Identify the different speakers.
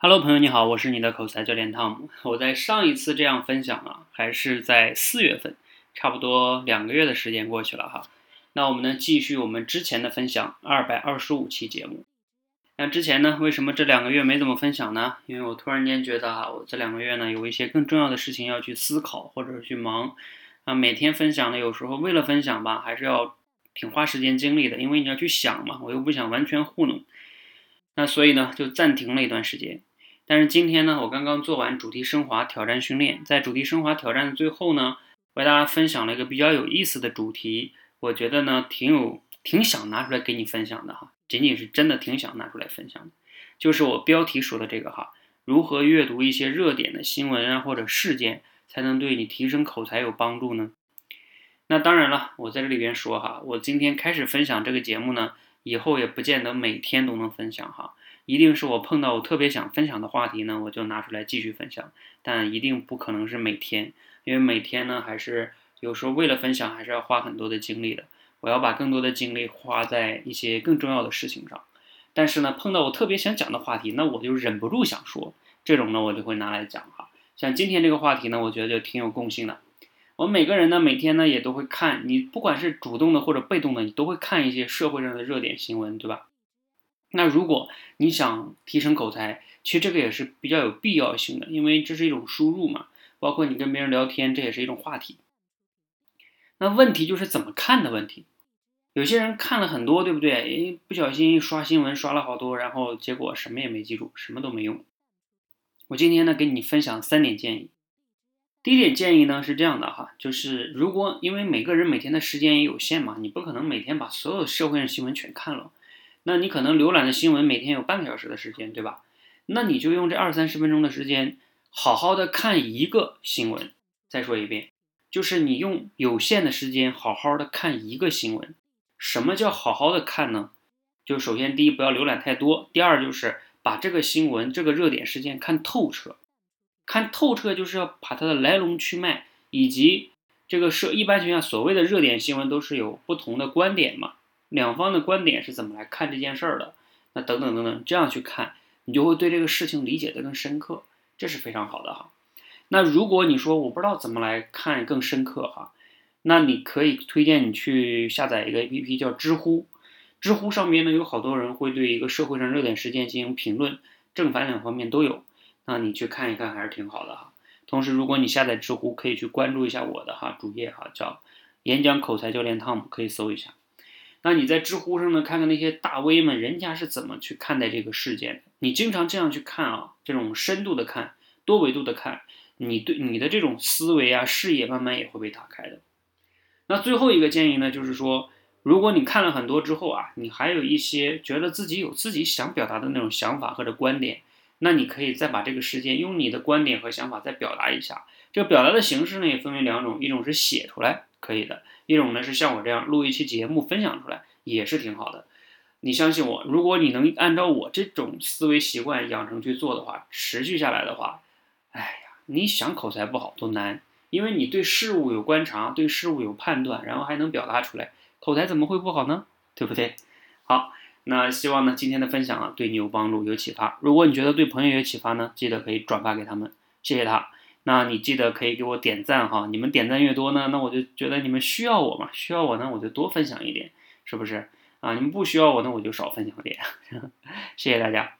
Speaker 1: Hello，朋友你好，我是你的口才教练汤姆。我在上一次这样分享啊，还是在四月份，差不多两个月的时间过去了哈。那我们呢，继续我们之前的分享，二百二十五期节目。那之前呢，为什么这两个月没怎么分享呢？因为我突然间觉得哈，我这两个月呢，有一些更重要的事情要去思考或者去忙啊。每天分享呢，有时候为了分享吧，还是要挺花时间精力的，因为你要去想嘛，我又不想完全糊弄。那所以呢，就暂停了一段时间。但是今天呢，我刚刚做完主题升华挑战训练，在主题升华挑战的最后呢，为大家分享了一个比较有意思的主题，我觉得呢，挺有挺想拿出来给你分享的哈，仅仅是真的挺想拿出来分享的，就是我标题说的这个哈，如何阅读一些热点的新闻啊或者事件，才能对你提升口才有帮助呢？那当然了，我在这里边说哈，我今天开始分享这个节目呢，以后也不见得每天都能分享哈。一定是我碰到我特别想分享的话题呢，我就拿出来继续分享，但一定不可能是每天，因为每天呢还是有时候为了分享还是要花很多的精力的，我要把更多的精力花在一些更重要的事情上。但是呢，碰到我特别想讲的话题，那我就忍不住想说，这种呢我就会拿来讲哈。像今天这个话题呢，我觉得就挺有共性的。我们每个人呢每天呢也都会看，你不管是主动的或者被动的，你都会看一些社会上的热点新闻，对吧？那如果你想提升口才，其实这个也是比较有必要性的，因为这是一种输入嘛，包括你跟别人聊天，这也是一种话题。那问题就是怎么看的问题。有些人看了很多，对不对？诶，不小心刷新闻刷了好多，然后结果什么也没记住，什么都没用。我今天呢，给你分享三点建议。第一点建议呢是这样的哈，就是如果因为每个人每天的时间也有限嘛，你不可能每天把所有社会上新闻全看了。那你可能浏览的新闻每天有半个小时的时间，对吧？那你就用这二三十分钟的时间，好好的看一个新闻。再说一遍，就是你用有限的时间，好好的看一个新闻。什么叫好好的看呢？就首先第一，不要浏览太多；第二，就是把这个新闻、这个热点事件看透彻。看透彻就是要把它的来龙去脉，以及这个社一般情况下所谓的热点新闻都是有不同的观点嘛。两方的观点是怎么来看这件事儿的？那等等等等，这样去看，你就会对这个事情理解的更深刻，这是非常好的哈。那如果你说我不知道怎么来看更深刻哈，那你可以推荐你去下载一个 APP 叫知乎，知乎上面呢有好多人会对一个社会上热点事件进行评论，正反两方面都有，那你去看一看还是挺好的哈。同时，如果你下载知乎，可以去关注一下我的哈主页哈，叫演讲口才教练汤姆，可以搜一下。那你在知乎上呢，看看那些大 V 们，人家是怎么去看待这个事件的？你经常这样去看啊，这种深度的看，多维度的看，你对你的这种思维啊、视野慢慢也会被打开的。那最后一个建议呢，就是说，如果你看了很多之后啊，你还有一些觉得自己有自己想表达的那种想法或者观点，那你可以再把这个事件用你的观点和想法再表达一下。这个表达的形式呢，也分为两种，一种是写出来。可以的一种呢，是像我这样录一期节目分享出来，也是挺好的。你相信我，如果你能按照我这种思维习惯养成去做的话，持续下来的话，哎呀，你想口才不好都难，因为你对事物有观察，对事物有判断，然后还能表达出来，口才怎么会不好呢？对不对？好，那希望呢今天的分享啊对你有帮助，有启发。如果你觉得对朋友有启发呢，记得可以转发给他们，谢谢他。那你记得可以给我点赞哈，你们点赞越多呢，那我就觉得你们需要我嘛，需要我呢，我就多分享一点，是不是啊？你们不需要我呢，我就少分享点，谢谢大家。